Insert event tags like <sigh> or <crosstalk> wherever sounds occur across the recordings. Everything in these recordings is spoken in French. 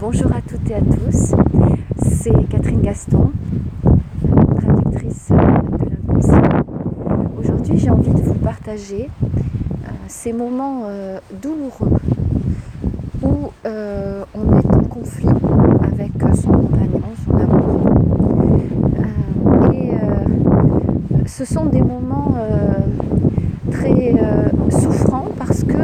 Bonjour à toutes et à tous, c'est Catherine Gaston, traductrice de l'inconscient. Aujourd'hui j'ai envie de vous partager euh, ces moments euh, douloureux où euh, on est en conflit avec son compagnon, son amour. et ce sont des moments très souffrants parce que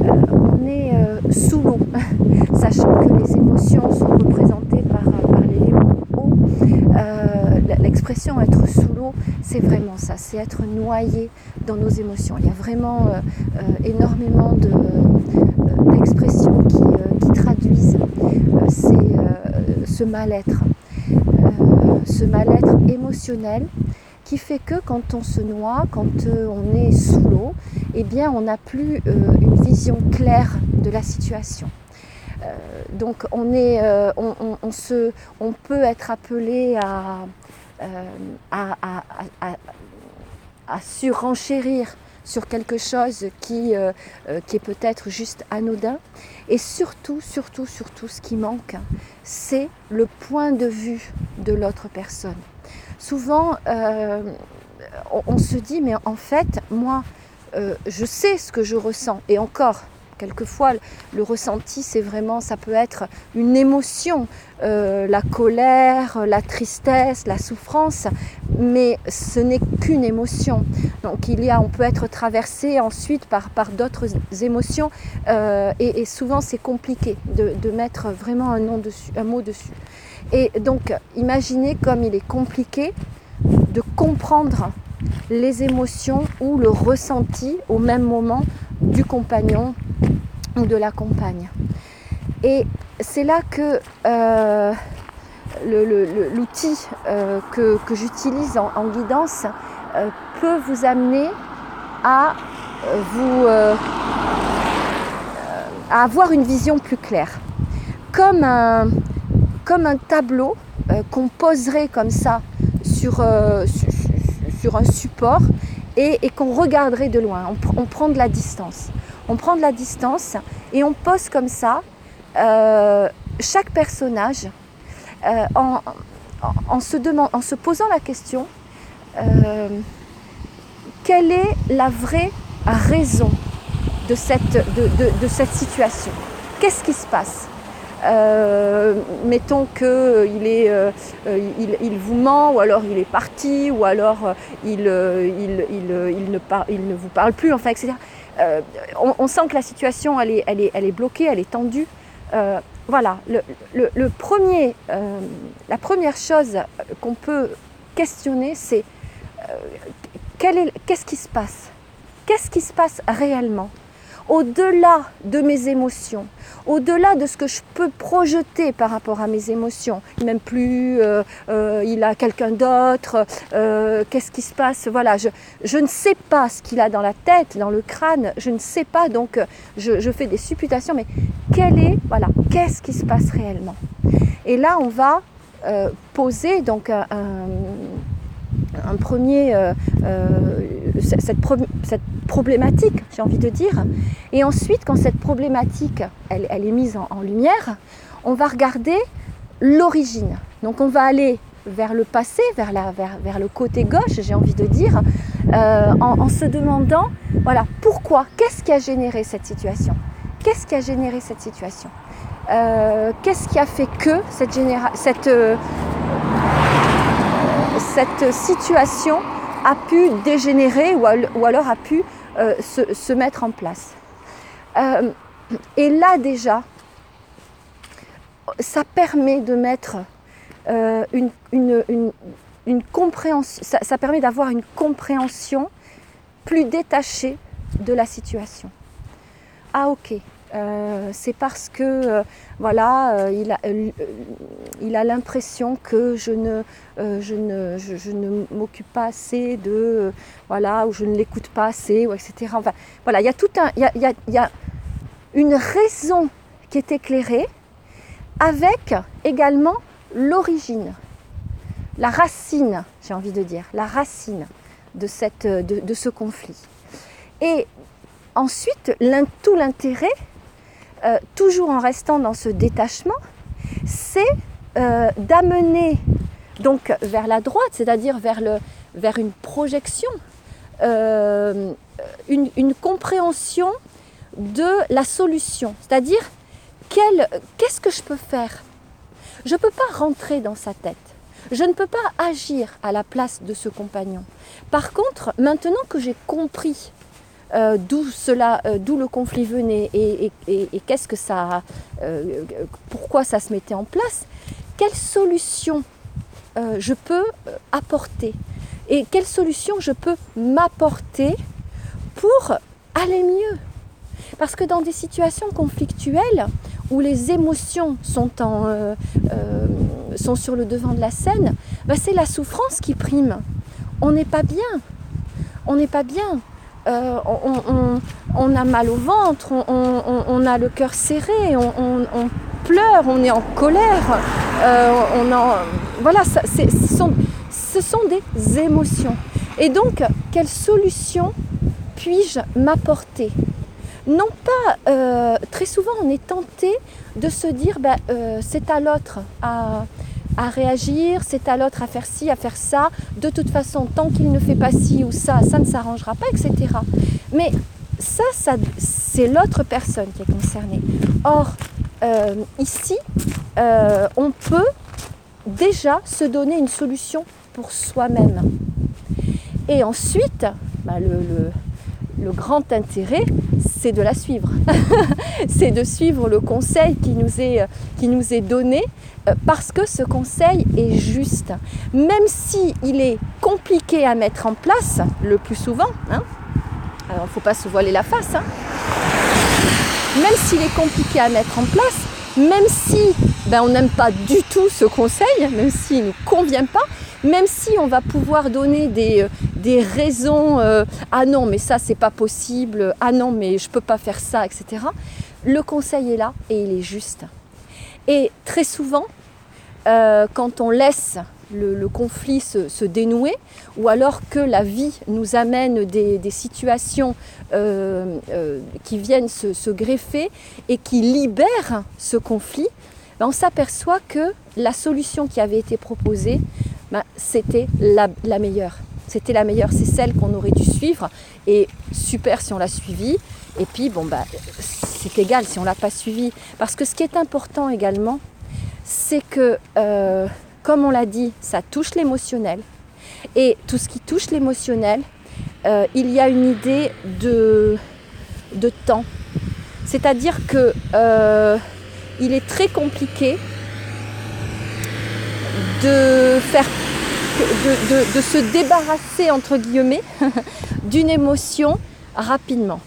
on est sous l'eau <laughs> sachant que les émotions sont représentées par, l'élément eau. Euh, l'expression être sous l'eau, c'est vraiment ça, c'est être noyé dans nos émotions. Il y a vraiment euh, euh, énormément d'expressions qui, traduisent ce mal-être, ce mal-être émotionnel qui fait que quand on se noie, quand on est sous l'eau, eh bien on n'a plus une vision claire de la situation. Euh, donc on, est, euh, on, se, on, peut être appelé à, euh, à, surenchérir sur quelque chose qui, qui est peut-être juste anodin. Et surtout, surtout, surtout, ce qui manque, c'est le point de vue de l'autre personne. Souvent, on, se dit, mais en fait, moi, je sais ce que je ressens. Et encore, Quelquefois, le ressenti, c'est vraiment, ça peut être une émotion, euh, la colère, la tristesse, la souffrance, mais ce n'est qu'une émotion. Donc il y a, on peut être traversé ensuite par, par d'autres émotions, euh, et, souvent c'est compliqué de, mettre vraiment un, nom dessus, un mot dessus. Et donc, imaginez comme il est compliqué de comprendre les émotions ou le ressenti au même moment du compagnon ou de la compagne. Et c'est là que euh, l'outil euh, que, j'utilise en, guidance euh, peut vous amener à vous avoir une vision plus claire. Comme un, comme un tableau qu'on poserait comme ça sur, sur, un support et, qu'on regarderait de loin. on prend de la distance on prend de la distance et on pose comme ça euh, chaque personnage euh, en, se posant la question euh, quelle est la vraie raison de cette, situation? Qu'est-ce qui se passe? Mettons qu'il il, vous ment, ou alors il est parti, ou alors il, il, ne, il ne vous parle plus, enfin, etc. Euh, on, sent que la situation, est, bloquée, elle est tendue. Euh, voilà, euh, la première chose qu'on peut questionner, c'est qu'est-ce qui se passe? Qu'est-ce qui se passe réellement? Au-delà de mes émotions, au-delà de ce que je peux projeter par rapport à mes émotions, même plus euh, euh, il a quelqu'un d'autre, euh, qu'est-ce qui se passe Voilà, je, ne sais pas ce qu'il a dans la tête, dans le crâne, je ne sais pas, donc je, fais des supputations, mais quel est, voilà, qu'est-ce qui se passe réellement? Et là, on va poser donc un, premier, problématique, j'ai envie de dire. Et ensuite, quand cette problématique, elle, est mise en, lumière, on va regarder l'origine. Donc on va aller vers le passé, vers, la, vers, vers le côté gauche, j'ai envie de dire, euh, en, se demandant, voilà, pourquoi, qu'est-ce qui a généré cette situation? Qu'est-ce qui a généré cette situation? Euh, Qu'est-ce qui a fait que cette, cette, euh, cette situation a pu dégénérer ou, alors a pu euh, se, mettre en place. Euh, et là déjà, ça permet de mettre euh, une, une, compréhension, ça, permet d'avoir une compréhension plus détachée de la situation. Ah ok, c'est parce que voilà, il a, il a l'impression que je ne, je ne, je, ne m'occupe pas assez de, voilà, ou je ne l'écoute pas assez, ou etc. Enfin, voilà, il y a tout un, il y a, il y a une raison qui est éclairée avec également l'origine, la racine, j'ai envie de dire, la racine de, cette, de, de ce conflit. Et ensuite, tout l'intérêt toujours en restant dans ce détachement, c'est d'amener donc vers la droite, c'est-à-dire vers, vers une projection, une, une, compréhension de la solution, c'est-à-dire qu'est-ce que je peux faire? Je ne peux pas rentrer dans sa tête. Je ne peux pas agir à la place de ce compagnon. Par contre, maintenant que j'ai compris euh, d'où cela, euh, d'où le conflit venait et, qu'est-ce que ça, euh, pourquoi ça se mettait en place, quelle solution je peux apporter et quelle solution je peux m'apporter pour aller mieux. Parce que dans des situations conflictuelles, où les émotions sont sur le devant de la scène, bah, c'est la souffrance qui prime. On n'est pas bien. On n'est pas bien. Euh, on, a mal au ventre, on, a le cœur serré, on, pleure, on est en colère. on en, voilà, ce, sont, des émotions. Et donc, quelle solution puis-je m'apporter? Non pas, euh, très souvent on est tenté de se dire ben, euh, c'est à l'autre réagir, c'est à l'autre à faire ci, à faire ça. De toute façon, tant qu'il ne fait pas ci ou ça, ça ne s'arrangera pas, etc. Mais ça, c'est l'autre personne qui est concernée. Or, euh, ici, on peut déjà se donner une solution pour soi-même. Et ensuite, le le grand intérêt, c'est de la suivre. <laughs> c'est de suivre le conseil qui nous est, qui nous est donné euh, parce que ce conseil est juste. Même si est compliqué à mettre en place, le plus souvent, hein, alors il ne faut pas se voiler la face, hein, même s'il est compliqué à mettre en place, même si ben, on n'aime pas du tout ce conseil, même s'il ne nous convient pas, même si on va pouvoir donner des, euh, des raisons, euh, ah non mais ça c'est pas possible, ah non mais je peux pas faire ça, etc. Le conseil est là et il est juste. Et très souvent, euh, quand on laisse le, conflit se, dénouer, ou alors que la vie nous amène des, situations qui viennent se, greffer et qui libèrent ce conflit, ben, on s'aperçoit que la solution qui avait été proposée ben, c'était la, meilleure. C'était la meilleure, c'est celle qu'on aurait dû suivre. Et super si on l'a suivie. Et puis, bon, bah, c'est égal si on ne l'a pas suivie. Parce que ce qui est important également, c'est que, euh, comme on l'a dit, ça touche l'émotionnel. Et tout ce qui touche l'émotionnel, euh, il y a une idée de, de temps. C'est-à-dire que euh, il est très compliqué de faire de, se débarrasser entre guillemets <laughs> d'une émotion rapidement.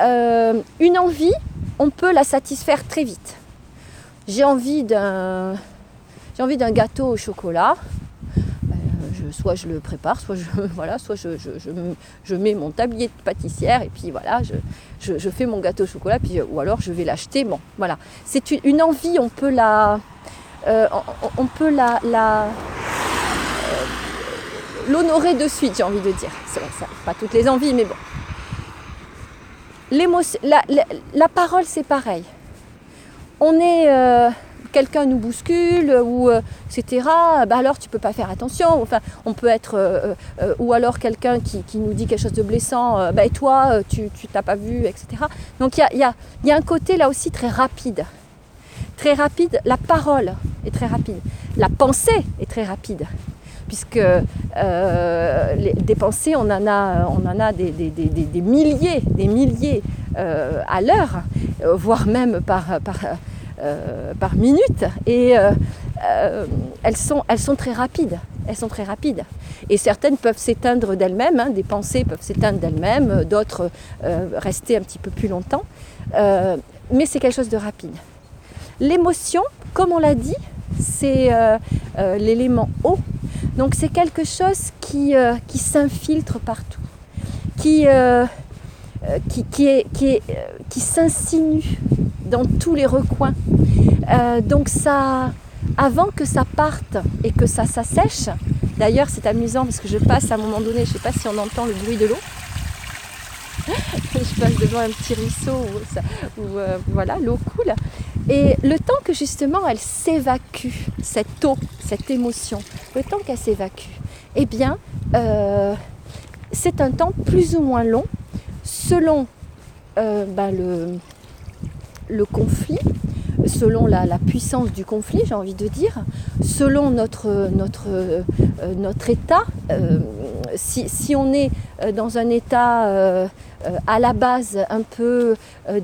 Euh, une envie, on peut la satisfaire très vite. J'ai envie d'un j'ai envie d'un gâteau au chocolat. Euh, soit je le prépare, soit je, <laughs> voilà, soit je, mets mon tablier de pâtissière et puis voilà, je, fais mon gâteau au chocolat, puis, ou alors je vais l'acheter. Bon, voilà. C'est une envie, on peut la, euh, on, peut la, euh, l'honorer de suite, j'ai envie de dire. C'est vrai, ça, pas toutes les envies, mais bon. La, la, parole, c'est pareil. On est. Euh, quelqu'un nous bouscule ou etc. Bah alors tu peux pas faire attention. Enfin, on peut être ou alors quelqu'un qui, nous dit quelque chose de blessant. bah et toi, tu tu t'as pas vu, etc. Donc il y a, y, a, y a un côté là aussi très rapide très rapide, la parole est très rapide, la pensée est très rapide, puisque euh, des pensées, on en a, on en a des, milliers, des milliers euh, à l'heure, euh, voire même par, minute, et elles, sont, très rapides. Elles sont très rapides. Et certaines peuvent s'éteindre d'elles-mêmes, hein, des pensées peuvent s'éteindre d'elles-mêmes, d'autres rester un petit peu plus longtemps. mais c'est quelque chose de rapide. L'émotion, comme on l'a dit, c'est l'élément eau. Donc c'est quelque chose qui, euh, qui s'infiltre partout, qui, qui, qui, est, qui, qui s'insinue dans tous les recoins. donc ça, avant que ça parte et que ça s'assèche, d'ailleurs c'est amusant parce que je passe à un moment donné, je ne sais pas si on entend le bruit de l'eau, <laughs> je passe devant un petit ruisseau où, voilà, l'eau coule. Et le temps que justement elle s'évacue, cette eau, cette émotion, le temps qu'elle s'évacue, eh bien, c'est un temps plus ou moins long selon ben, le, le conflit, selon la, puissance du conflit, j'ai envie de dire, selon notre, notre, euh, notre état. Euh, si, on est euh, dans un état à la base un peu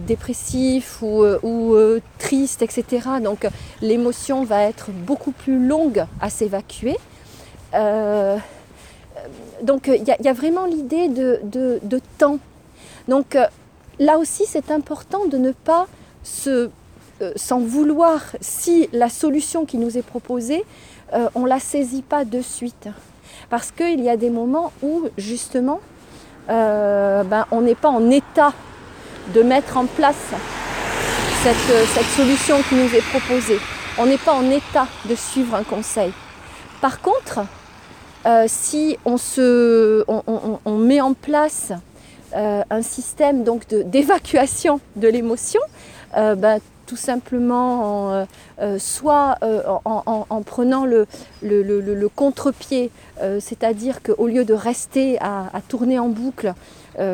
dépressif ou, triste, etc., donc l'émotion va être beaucoup plus longue à s'évacuer. donc il y, a vraiment l'idée de, temps. Donc là aussi, c'est important de ne pas se euh, sans vouloir, si la solution qui nous est proposée, euh, on ne la saisit pas de suite. Parce qu'il y a des moments où, justement, euh, ben, on n'est pas en état de mettre en place cette, solution qui nous est proposée. On n'est pas en état de suivre un conseil. Par contre, si on, se, on, met en place un système donc d'évacuation de, l'émotion, ben, tout simplement en, euh, euh, soit euh, en, prenant le, contre-pied, c'est-à-dire qu'au lieu de rester à, tourner en boucle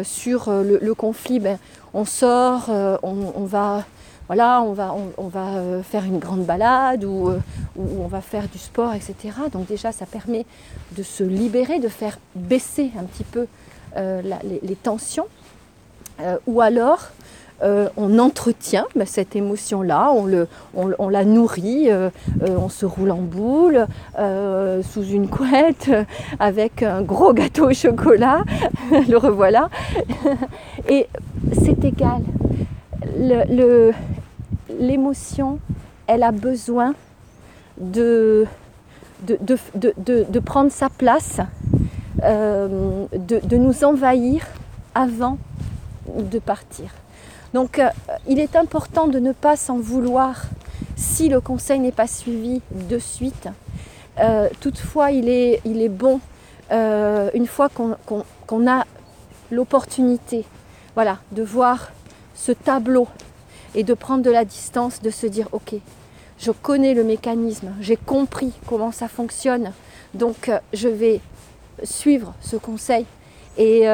sur le, conflit, ben, on sort, on, va, on va, faire une grande balade ou, on va faire du sport, etc. Donc déjà, ça permet de se libérer, de faire baisser un petit peu les, tensions. ou alors, euh, on entretient bah, cette émotion-là, on, la nourrit, euh, euh, on se roule en boule sous une couette avec un gros gâteau au chocolat, <laughs> le revoilà. <laughs> Et c'est égal. L'émotion, elle a besoin de, prendre sa place, de nous envahir avant de partir. Donc euh, il est important de ne pas s'en vouloir si le conseil n'est pas suivi de suite. Euh, toutefois, il est, il est bon, euh, une fois qu'on a l'opportunité voilà, de voir ce tableau et de prendre de la distance, de se dire, ok, je connais le mécanisme, j'ai compris comment ça fonctionne, donc je vais suivre ce conseil et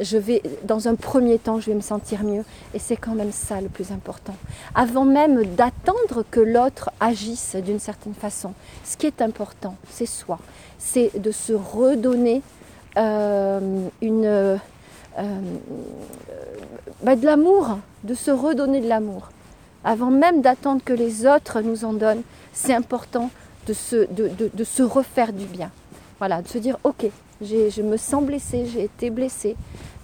je vais, dans un premier temps, je vais me sentir mieux. Et c'est quand même ça le plus important. Avant même d'attendre que l'autre agisse d'une certaine façon, ce qui est important, c'est soi. C'est de se redonner euh, une, euh, bah, de l'amour, de se redonner de l'amour. Avant même d'attendre que les autres nous en donnent, c'est important de se refaire du bien. Voilà, de se dire, ok, je me sens blessée, j'ai été blessée.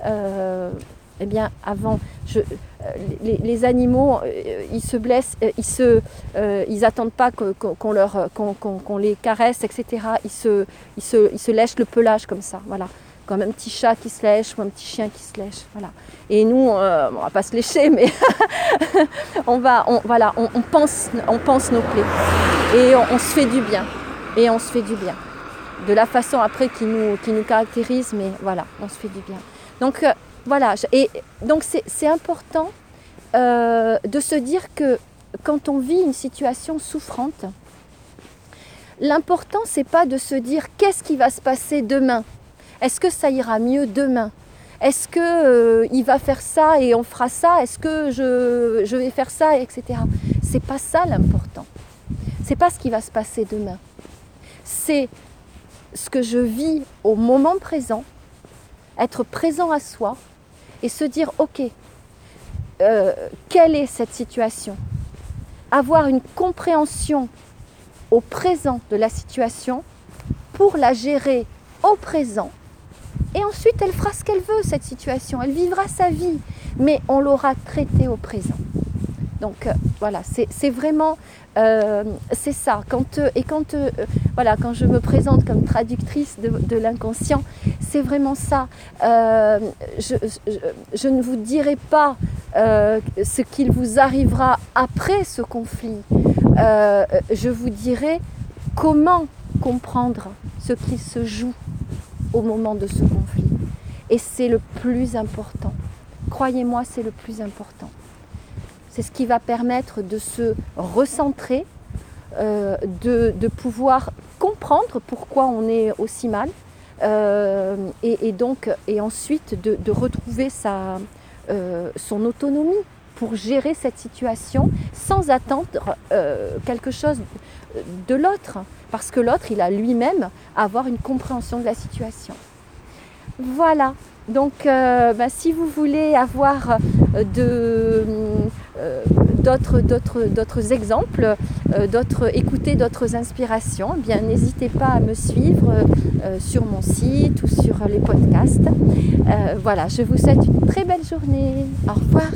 Euh, eh bien, avant, euh, les, animaux, euh, ils se blessent, ils se, attendent pas qu'on les caresse, etc. Ils se, lèchent le pelage comme ça, voilà, comme un petit chat qui se lèche ou un petit chien qui se lèche, voilà. Et nous, on va pas se lécher, mais <laughs> on va, voilà, on pense nos plaies et on se fait du bien, et on se fait du bien de la façon après qui nous, qui nous caractérise, mais voilà, on se fait du bien. Donc euh, voilà, et donc c'est important euh, de se dire que quand on vit une situation souffrante, l'important c'est pas de se dire qu'est-ce qui va se passer demain. Est-ce que ça ira mieux demain? Est-ce que euh, va faire ça et on fera ça? Est-ce que je, je vais faire ça, etc. C'est pas ça l'important. C'est pas ce qui va se passer demain. C'est ce que je vis au moment présent, être présent à soi et se dire, ok, euh, quelle est cette situation? Avoir une compréhension au présent de la situation pour la gérer au présent. Et ensuite, elle fera ce qu'elle veut, cette situation. Elle vivra sa vie, mais on l'aura traitée au présent. Donc euh, voilà, c'est vraiment euh, c'est ça. Euh, et quand, voilà, quand je me présente comme traductrice de, l'inconscient, c'est vraiment ça. Je, ne vous dirai pas ce qu'il vous arrivera après ce conflit. je vous dirai comment comprendre ce qui se joue au moment de ce conflit. Et c'est le plus important. croyez-moi, c'est le plus important. C'est ce qui va permettre de se recentrer, euh, de, pouvoir comprendre pourquoi on est aussi mal, euh, et, donc, et ensuite de, retrouver sa, euh, son autonomie pour gérer cette situation sans attendre quelque chose de l'autre, parce que l'autre, il a lui-même à avoir une compréhension de la situation. Voilà, donc bah, si vous voulez avoir de d'autres exemples, euh, d'autres, écouter d'autres inspirations, eh bien n'hésitez pas à me suivre euh, sur mon site ou sur les podcasts. voilà, je vous souhaite une très belle journée. Au revoir.